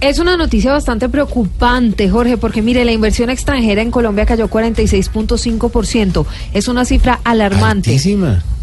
Es una noticia bastante preocupante, Jorge, porque mire, la inversión extranjera en Colombia cayó 46.5%. Es una cifra alarmante.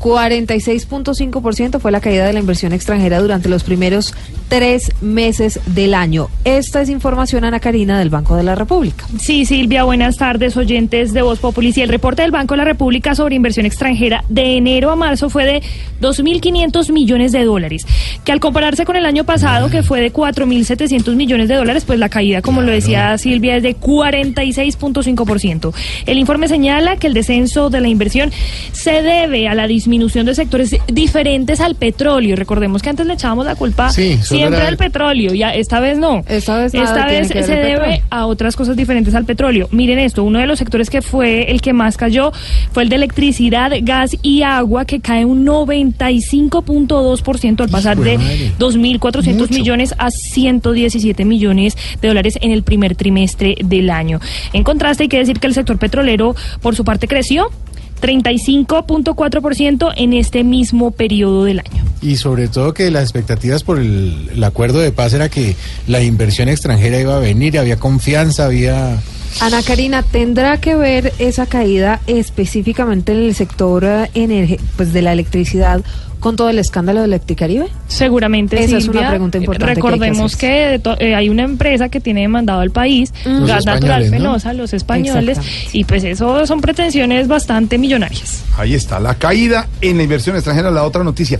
46.5% fue la caída de la inversión extranjera durante los primeros tres meses del año. Esta es información, Ana Karina, del Banco de la República. Sí, Silvia, buenas tardes, oyentes de Voz Populi. Sí, el reporte del Banco de la República sobre inversión extranjera de enero a marzo fue de 2.500 millones de dólares, que al compararse con el año pasado, que fue de 4.700 millones de dólares, pues la caída, como lo decía Silvia, es de 46.5%. El informe señala que el descenso de la inversión se debe a la disminución de sectores diferentes al petróleo. Recordemos que antes le echábamos la culpa Sí, siempre era- al petróleo, ya esta vez no. Esta vez nada Esta vez se debe petróleo. a otras cosas diferentes al petróleo. Miren esto, uno de los sectores que fue el que más cayó fue el de electricidad, gas y agua, que cae un 95.2% al pasar de madre. 2.400 Mucho. millones a 117 millones de dólares en el primer trimestre del año. En contraste, hay que decir que el sector petrolero, por su parte, creció 35.4% en este mismo periodo del año. Y sobre todo que las expectativas por el, el acuerdo de paz era que la inversión extranjera iba a venir, había confianza, había... Ana Karina, ¿tendrá que ver esa caída específicamente en el sector eh, pues de la electricidad con todo el escándalo de Electricaribe? Seguramente, Esa es una pregunta importante que hay que Recordemos que, de to- eh, hay una empresa que tiene demandado al país, Los Gas Natural ¿no? Fenosa, los españoles, y pues eso son pretensiones bastante millonarias. Ahí está, la caída en la inversión extranjera, la otra noticia.